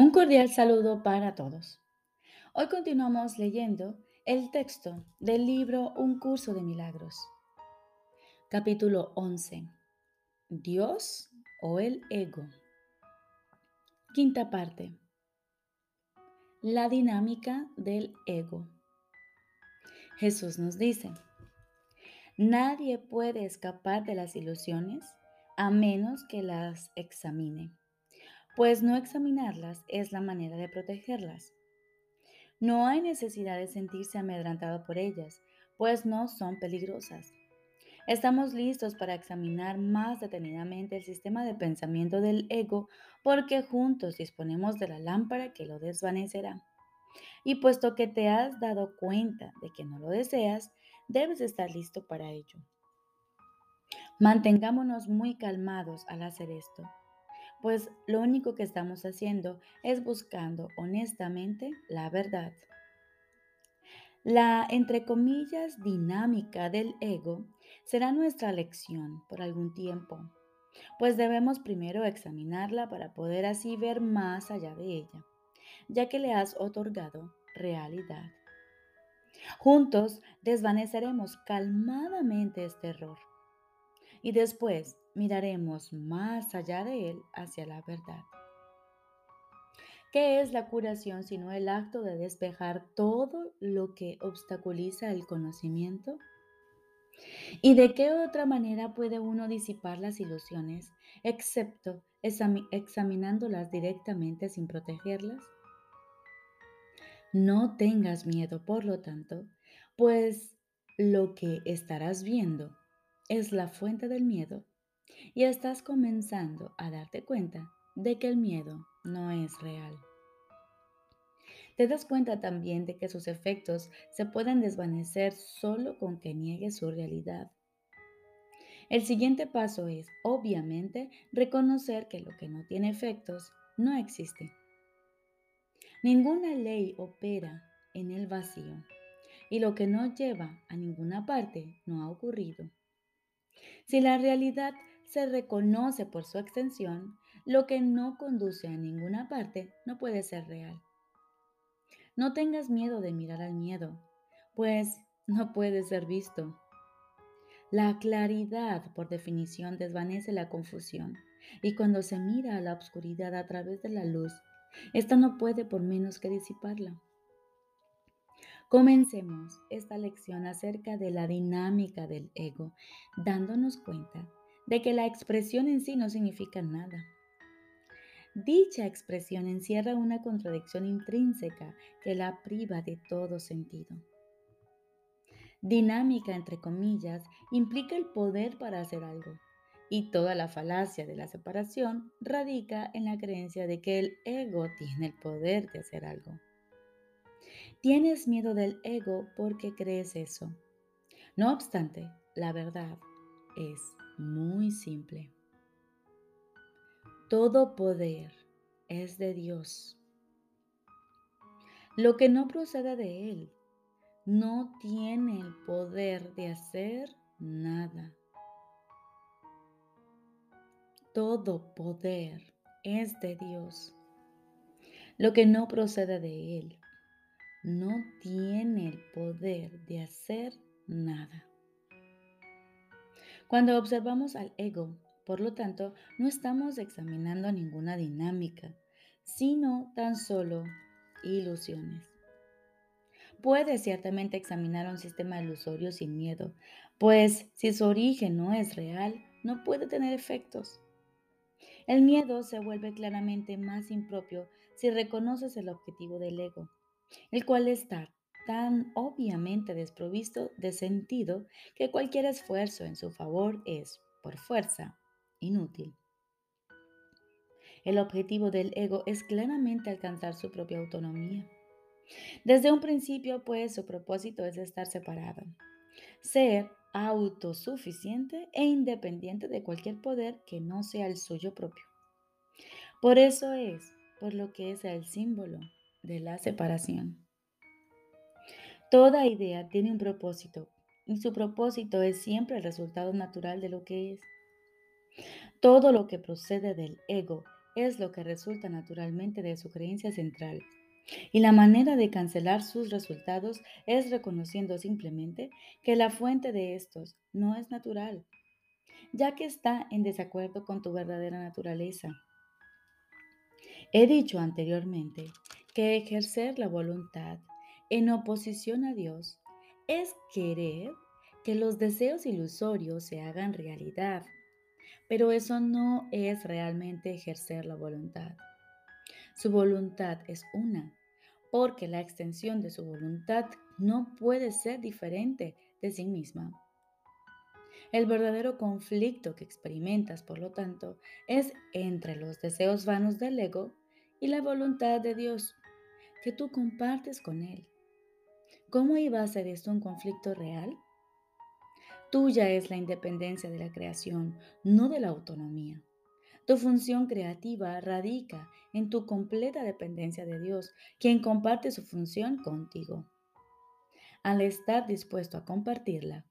Un cordial saludo para todos. Hoy continuamos leyendo el texto del libro Un curso de milagros. Capítulo 11. Dios o el ego. Quinta parte. La dinámica del ego. Jesús nos dice, nadie puede escapar de las ilusiones a menos que las examine pues no examinarlas es la manera de protegerlas. No hay necesidad de sentirse amedrantado por ellas, pues no son peligrosas. Estamos listos para examinar más detenidamente el sistema de pensamiento del ego porque juntos disponemos de la lámpara que lo desvanecerá. Y puesto que te has dado cuenta de que no lo deseas, debes estar listo para ello. Mantengámonos muy calmados al hacer esto pues lo único que estamos haciendo es buscando honestamente la verdad. La, entre comillas, dinámica del ego será nuestra lección por algún tiempo, pues debemos primero examinarla para poder así ver más allá de ella, ya que le has otorgado realidad. Juntos desvaneceremos calmadamente este error y después miraremos más allá de él hacia la verdad. ¿Qué es la curación sino el acto de despejar todo lo que obstaculiza el conocimiento? ¿Y de qué otra manera puede uno disipar las ilusiones excepto examinándolas directamente sin protegerlas? No tengas miedo, por lo tanto, pues lo que estarás viendo es la fuente del miedo y estás comenzando a darte cuenta de que el miedo no es real. Te das cuenta también de que sus efectos se pueden desvanecer solo con que niegues su realidad. El siguiente paso es, obviamente, reconocer que lo que no tiene efectos no existe. Ninguna ley opera en el vacío y lo que no lleva a ninguna parte no ha ocurrido. Si la realidad se reconoce por su extensión, lo que no conduce a ninguna parte no puede ser real. No tengas miedo de mirar al miedo, pues no puede ser visto. La claridad, por definición, desvanece la confusión, y cuando se mira a la oscuridad a través de la luz, ésta no puede por menos que disiparla. Comencemos esta lección acerca de la dinámica del ego, dándonos cuenta de que la expresión en sí no significa nada. Dicha expresión encierra una contradicción intrínseca que la priva de todo sentido. Dinámica, entre comillas, implica el poder para hacer algo, y toda la falacia de la separación radica en la creencia de que el ego tiene el poder de hacer algo. Tienes miedo del ego porque crees eso. No obstante, la verdad es muy simple. Todo poder es de Dios. Lo que no procede de Él no tiene el poder de hacer nada. Todo poder es de Dios. Lo que no procede de Él no tiene el poder de hacer nada. Cuando observamos al ego, por lo tanto, no estamos examinando ninguna dinámica, sino tan solo ilusiones. Puede ciertamente examinar un sistema ilusorio sin miedo, pues si su origen no es real, no puede tener efectos. El miedo se vuelve claramente más impropio si reconoces el objetivo del ego, el cual está tan obviamente desprovisto de sentido que cualquier esfuerzo en su favor es, por fuerza, inútil. El objetivo del ego es claramente alcanzar su propia autonomía. Desde un principio, pues, su propósito es estar separado, ser autosuficiente e independiente de cualquier poder que no sea el suyo propio. Por eso es por lo que es el símbolo de la separación. Toda idea tiene un propósito y su propósito es siempre el resultado natural de lo que es. Todo lo que procede del ego es lo que resulta naturalmente de su creencia central. Y la manera de cancelar sus resultados es reconociendo simplemente que la fuente de estos no es natural, ya que está en desacuerdo con tu verdadera naturaleza. He dicho anteriormente que ejercer la voluntad en oposición a Dios es querer que los deseos ilusorios se hagan realidad, pero eso no es realmente ejercer la voluntad. Su voluntad es una, porque la extensión de su voluntad no puede ser diferente de sí misma. El verdadero conflicto que experimentas, por lo tanto, es entre los deseos vanos del ego y la voluntad de Dios que tú compartes con Él. ¿Cómo iba a ser esto un conflicto real? Tuya es la independencia de la creación, no de la autonomía. Tu función creativa radica en tu completa dependencia de Dios, quien comparte su función contigo. Al estar dispuesto a compartirla,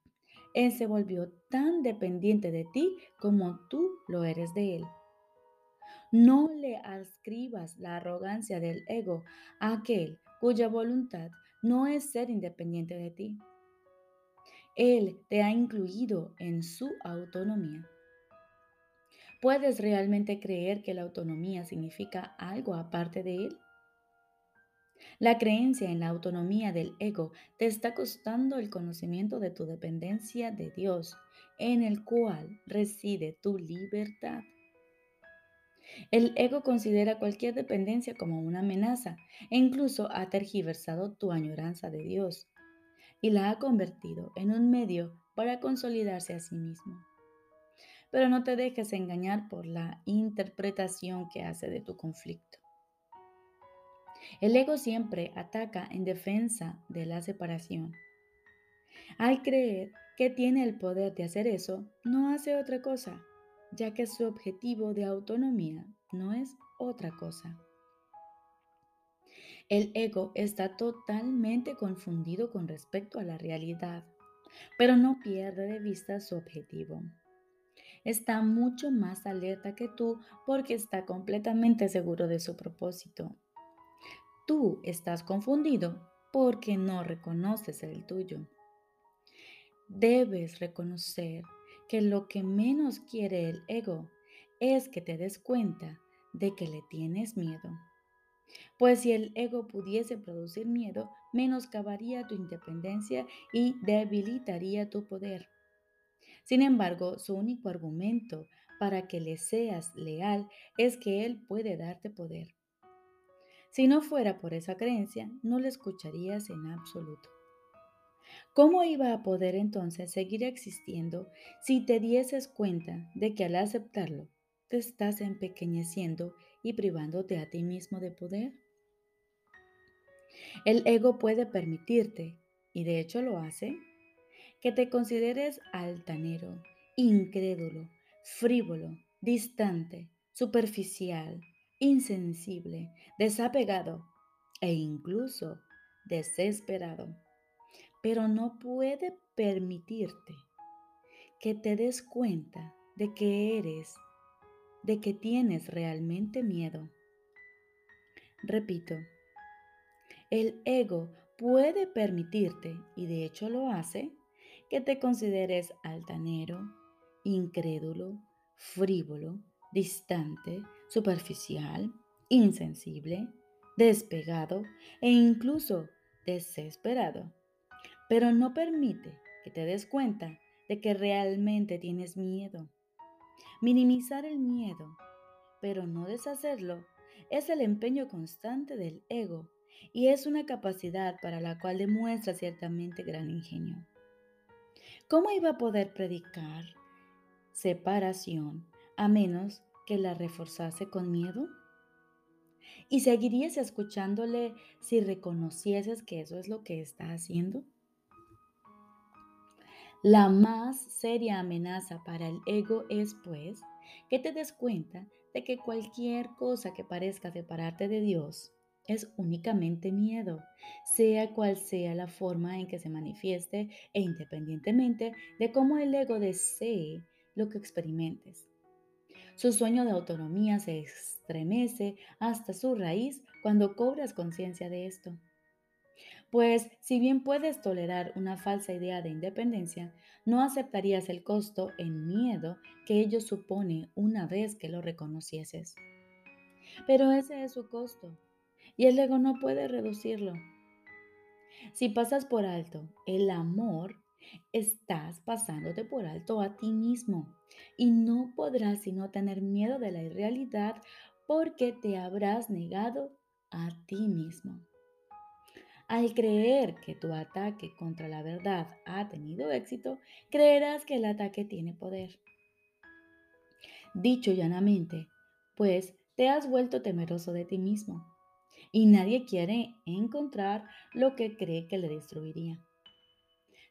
Él se volvió tan dependiente de ti como tú lo eres de Él. No le ascribas la arrogancia del ego a aquel cuya voluntad no es ser independiente de ti. Él te ha incluido en su autonomía. ¿Puedes realmente creer que la autonomía significa algo aparte de Él? La creencia en la autonomía del ego te está costando el conocimiento de tu dependencia de Dios, en el cual reside tu libertad. El ego considera cualquier dependencia como una amenaza e incluso ha tergiversado tu añoranza de Dios y la ha convertido en un medio para consolidarse a sí mismo. Pero no te dejes engañar por la interpretación que hace de tu conflicto. El ego siempre ataca en defensa de la separación. Al creer que tiene el poder de hacer eso, no hace otra cosa ya que su objetivo de autonomía no es otra cosa. El ego está totalmente confundido con respecto a la realidad, pero no pierde de vista su objetivo. Está mucho más alerta que tú porque está completamente seguro de su propósito. Tú estás confundido porque no reconoces el tuyo. Debes reconocer que lo que menos quiere el ego es que te des cuenta de que le tienes miedo. Pues si el ego pudiese producir miedo, menoscabaría tu independencia y debilitaría tu poder. Sin embargo, su único argumento para que le seas leal es que él puede darte poder. Si no fuera por esa creencia, no le escucharías en absoluto. ¿Cómo iba a poder entonces seguir existiendo si te dieses cuenta de que al aceptarlo te estás empequeñeciendo y privándote a ti mismo de poder? El ego puede permitirte, y de hecho lo hace, que te consideres altanero, incrédulo, frívolo, distante, superficial, insensible, desapegado e incluso desesperado pero no puede permitirte que te des cuenta de que eres, de que tienes realmente miedo. Repito, el ego puede permitirte, y de hecho lo hace, que te consideres altanero, incrédulo, frívolo, distante, superficial, insensible, despegado e incluso desesperado pero no permite que te des cuenta de que realmente tienes miedo. Minimizar el miedo, pero no deshacerlo, es el empeño constante del ego y es una capacidad para la cual demuestra ciertamente gran ingenio. ¿Cómo iba a poder predicar separación a menos que la reforzase con miedo? ¿Y seguirías escuchándole si reconocieses que eso es lo que está haciendo? La más seria amenaza para el ego es, pues, que te des cuenta de que cualquier cosa que parezca separarte de Dios es únicamente miedo, sea cual sea la forma en que se manifieste e independientemente de cómo el ego desee lo que experimentes. Su sueño de autonomía se estremece hasta su raíz cuando cobras conciencia de esto. Pues si bien puedes tolerar una falsa idea de independencia, no aceptarías el costo en miedo que ello supone una vez que lo reconocieses. Pero ese es su costo y el ego no puede reducirlo. Si pasas por alto el amor, estás pasándote por alto a ti mismo y no podrás sino tener miedo de la irrealidad porque te habrás negado a ti mismo. Al creer que tu ataque contra la verdad ha tenido éxito, creerás que el ataque tiene poder. Dicho llanamente, pues te has vuelto temeroso de ti mismo y nadie quiere encontrar lo que cree que le destruiría.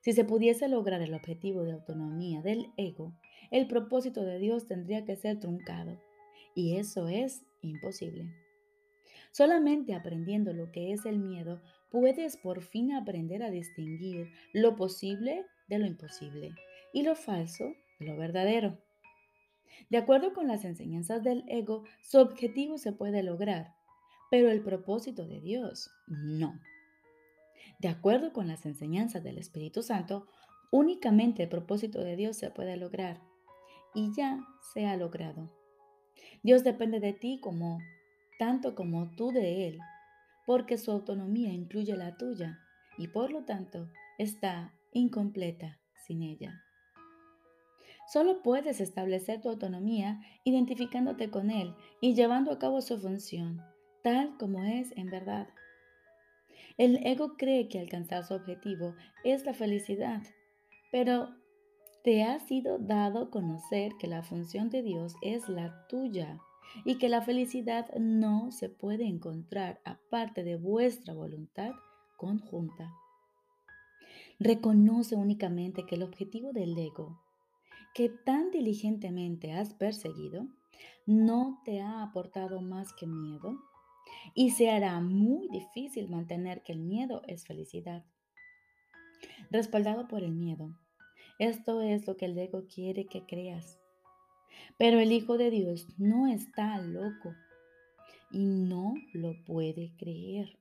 Si se pudiese lograr el objetivo de autonomía del ego, el propósito de Dios tendría que ser truncado y eso es imposible. Solamente aprendiendo lo que es el miedo puedes por fin aprender a distinguir lo posible de lo imposible y lo falso de lo verdadero. De acuerdo con las enseñanzas del ego, su objetivo se puede lograr, pero el propósito de Dios no. De acuerdo con las enseñanzas del Espíritu Santo, únicamente el propósito de Dios se puede lograr y ya se ha logrado. Dios depende de ti como tanto como tú de Él, porque su autonomía incluye la tuya y por lo tanto está incompleta sin ella. Solo puedes establecer tu autonomía identificándote con Él y llevando a cabo su función, tal como es en verdad. El ego cree que alcanzar su objetivo es la felicidad, pero te ha sido dado conocer que la función de Dios es la tuya y que la felicidad no se puede encontrar aparte de vuestra voluntad conjunta. Reconoce únicamente que el objetivo del ego, que tan diligentemente has perseguido, no te ha aportado más que miedo y se hará muy difícil mantener que el miedo es felicidad. Respaldado por el miedo, esto es lo que el ego quiere que creas. Pero el Hijo de Dios no está loco y no lo puede creer.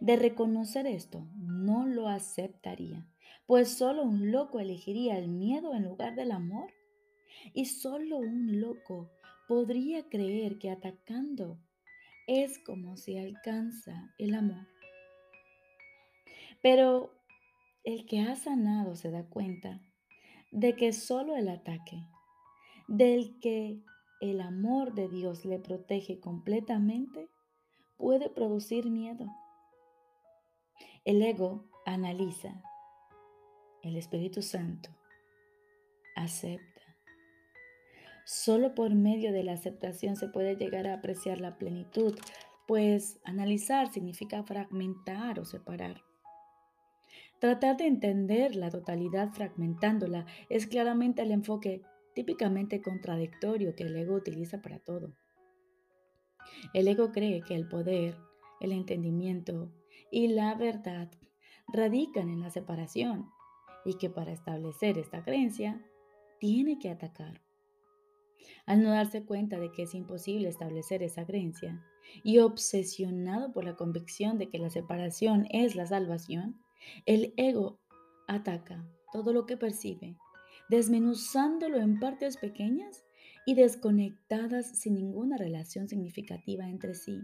De reconocer esto, no lo aceptaría, pues solo un loco elegiría el miedo en lugar del amor. Y solo un loco podría creer que atacando es como se alcanza el amor. Pero el que ha sanado se da cuenta de que solo el ataque del que el amor de Dios le protege completamente, puede producir miedo. El ego analiza, el Espíritu Santo acepta. Solo por medio de la aceptación se puede llegar a apreciar la plenitud, pues analizar significa fragmentar o separar. Tratar de entender la totalidad fragmentándola es claramente el enfoque típicamente contradictorio que el ego utiliza para todo. El ego cree que el poder, el entendimiento y la verdad radican en la separación y que para establecer esta creencia tiene que atacar. Al no darse cuenta de que es imposible establecer esa creencia y obsesionado por la convicción de que la separación es la salvación, el ego ataca todo lo que percibe desmenuzándolo en partes pequeñas y desconectadas sin ninguna relación significativa entre sí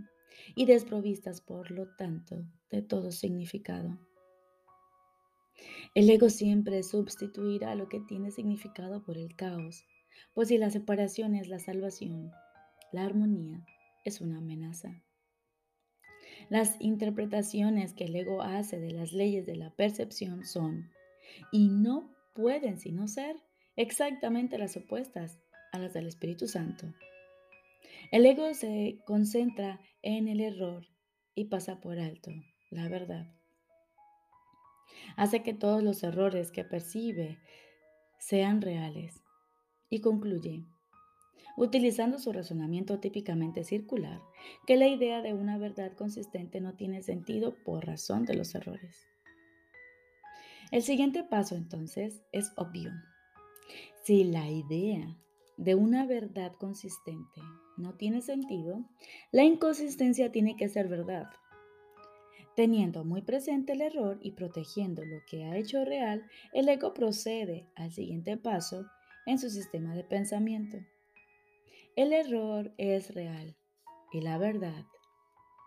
y desprovistas, por lo tanto, de todo significado. El ego siempre sustituirá lo que tiene significado por el caos, pues si la separación es la salvación, la armonía es una amenaza. Las interpretaciones que el ego hace de las leyes de la percepción son, y no pueden sino ser exactamente las opuestas a las del Espíritu Santo. El ego se concentra en el error y pasa por alto la verdad. Hace que todos los errores que percibe sean reales y concluye, utilizando su razonamiento típicamente circular, que la idea de una verdad consistente no tiene sentido por razón de los errores. El siguiente paso entonces es obvio. Si la idea de una verdad consistente no tiene sentido, la inconsistencia tiene que ser verdad. Teniendo muy presente el error y protegiendo lo que ha hecho real, el ego procede al siguiente paso en su sistema de pensamiento. El error es real y la verdad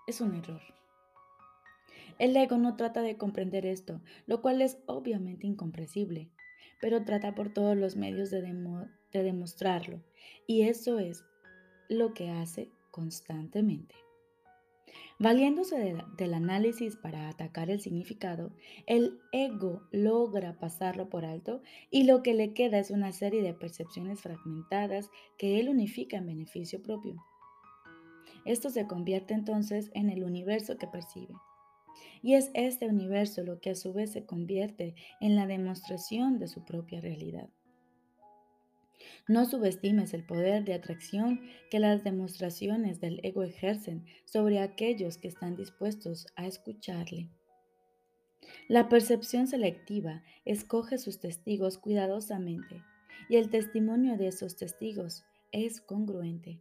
es un error. El ego no trata de comprender esto, lo cual es obviamente incomprensible, pero trata por todos los medios de, de demostrarlo, y eso es lo que hace constantemente. Valiéndose del análisis para atacar el significado, el ego logra pasarlo por alto y lo que le queda es una serie de percepciones fragmentadas que él unifica en beneficio propio. Esto se convierte entonces en el universo que percibe. Y es este universo lo que a su vez se convierte en la demostración de su propia realidad. No subestimes el poder de atracción que las demostraciones del ego ejercen sobre aquellos que están dispuestos a escucharle. La percepción selectiva escoge sus testigos cuidadosamente y el testimonio de esos testigos es congruente.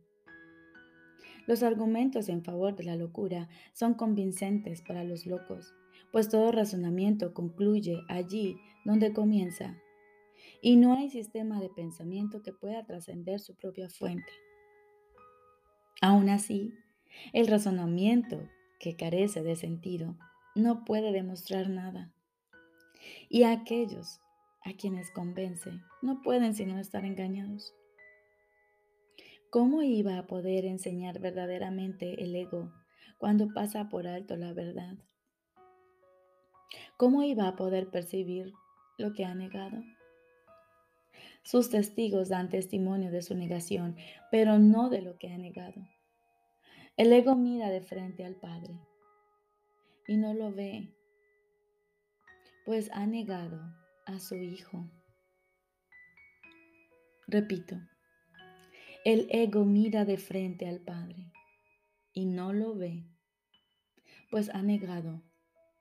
Los argumentos en favor de la locura son convincentes para los locos, pues todo razonamiento concluye allí donde comienza y no hay sistema de pensamiento que pueda trascender su propia fuente. Aún así, el razonamiento que carece de sentido no puede demostrar nada. Y aquellos a quienes convence no pueden sino estar engañados. ¿Cómo iba a poder enseñar verdaderamente el ego cuando pasa por alto la verdad? ¿Cómo iba a poder percibir lo que ha negado? Sus testigos dan testimonio de su negación, pero no de lo que ha negado. El ego mira de frente al Padre y no lo ve, pues ha negado a su Hijo. Repito, el ego mira de frente al Padre y no lo ve, pues ha negado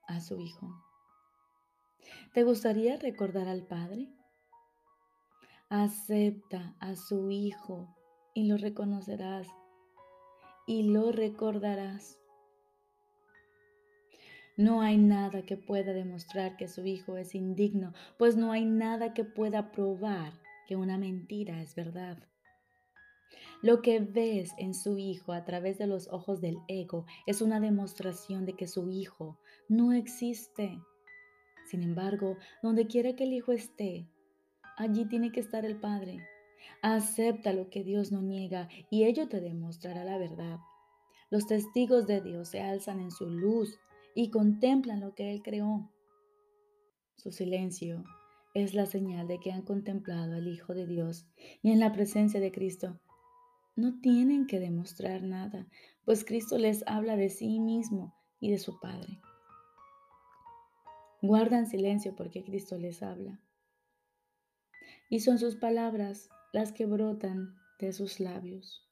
a su Hijo. ¿Te gustaría recordar al Padre? Acepta a su Hijo y lo reconocerás y lo recordarás. No hay nada que pueda demostrar que su Hijo es indigno, pues no hay nada que pueda probar que una mentira es verdad. Lo que ves en su Hijo a través de los ojos del ego es una demostración de que su Hijo no existe. Sin embargo, donde quiera que el Hijo esté, Allí tiene que estar el Padre. Acepta lo que Dios no niega y ello te demostrará la verdad. Los testigos de Dios se alzan en su luz y contemplan lo que Él creó. Su silencio es la señal de que han contemplado al Hijo de Dios y en la presencia de Cristo. No tienen que demostrar nada, pues Cristo les habla de sí mismo y de su Padre. Guardan silencio porque Cristo les habla y son sus palabras las que brotan de sus labios.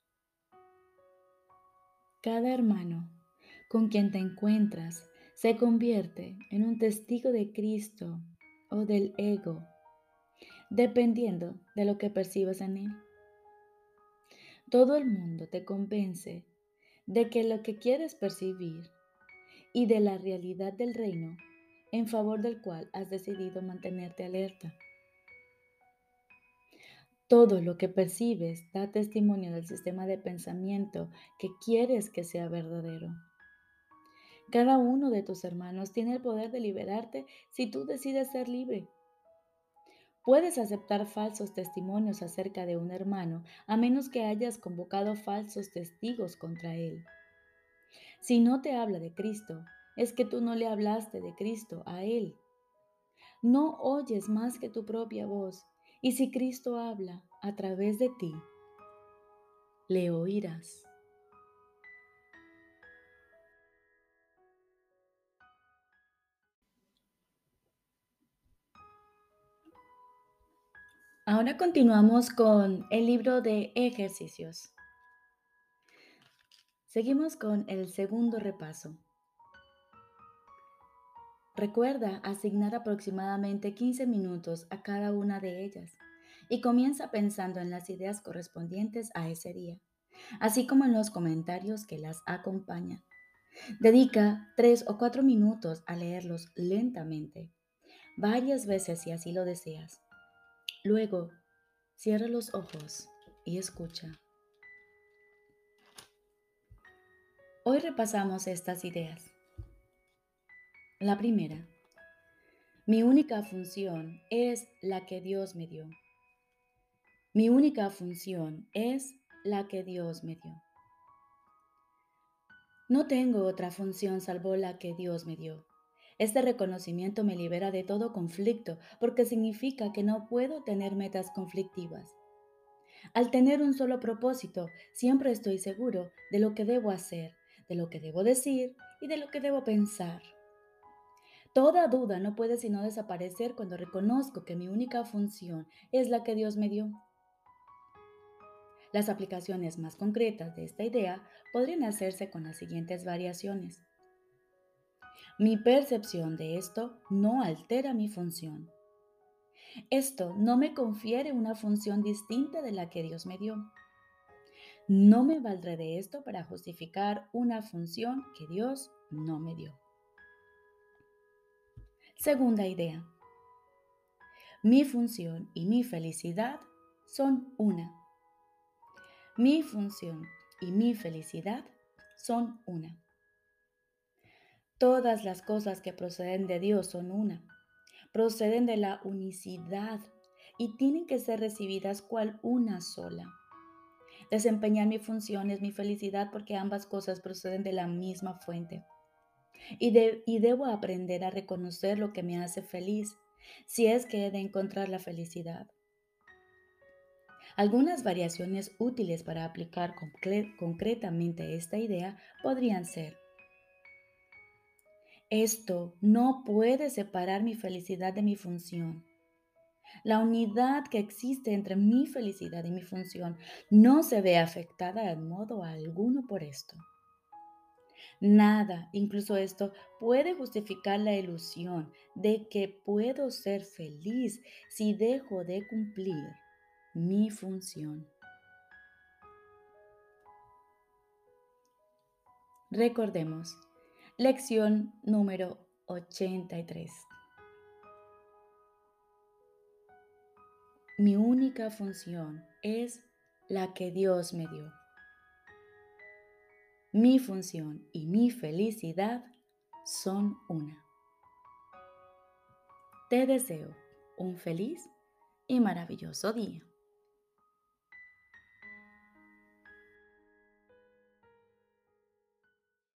Cada hermano con quien te encuentras se convierte en un testigo de Cristo o del ego, dependiendo de lo que percibas en él. Todo el mundo te convence de que lo que quieres percibir y de la realidad del reino en favor del cual has decidido mantenerte alerta. Todo lo que percibes da testimonio del sistema de pensamiento que quieres que sea verdadero. Cada uno de tus hermanos tiene el poder de liberarte si tú decides ser libre. Puedes aceptar falsos testimonios acerca de un hermano a menos que hayas convocado falsos testigos contra él. Si no te habla de Cristo, es que tú no le hablaste de Cristo a él. No oyes más que tu propia voz y si Cristo habla a través de ti, le oirás. Ahora continuamos con el libro de ejercicios. Seguimos con el segundo repaso. Recuerda asignar aproximadamente 15 minutos a cada una de ellas y comienza pensando en las ideas correspondientes a ese día, así como en los comentarios que las acompañan. Dedica tres o cuatro minutos a leerlos lentamente, varias veces si así lo deseas. Luego, cierra los ojos y escucha. Hoy repasamos estas ideas. La primera, mi única función es la que Dios me dio. Mi única función es la que Dios me dio. No tengo otra función salvo la que Dios me dio. Este reconocimiento me libera de todo conflicto porque significa que no puedo tener metas conflictivas. Al tener un solo propósito, siempre estoy seguro de lo que debo hacer, de lo que debo decir y de lo que debo pensar. Toda duda no puede sino desaparecer cuando reconozco que mi única función es la que Dios me dio. Las aplicaciones más concretas de esta idea podrían hacerse con las siguientes variaciones. Mi percepción de esto no altera mi función. Esto no me confiere una función distinta de la que Dios me dio. No me valdré de esto para justificar una función que Dios no me dio. Segunda idea. Mi función y mi felicidad son una. Mi función y mi felicidad son una. Todas las cosas que proceden de Dios son una. Proceden de la unicidad y tienen que ser recibidas cual una sola. Desempeñar mi función es mi felicidad porque ambas cosas proceden de la misma fuente. Y, y debo aprender a reconocer lo que me hace feliz, si es que he de encontrar la felicidad. Algunas variaciones útiles para aplicar concretamente esta idea podrían ser, esto no puede separar mi felicidad de mi función. La unidad que existe entre mi felicidad y mi función no se ve afectada en modo alguno por esto. Nada, incluso esto, puede justificar la ilusión de que puedo ser feliz si dejo de cumplir mi función. Recordemos, lección número 83. Mi única función es la que Dios me dio. Mi función y mi felicidad son una. Te deseo un feliz y maravilloso día.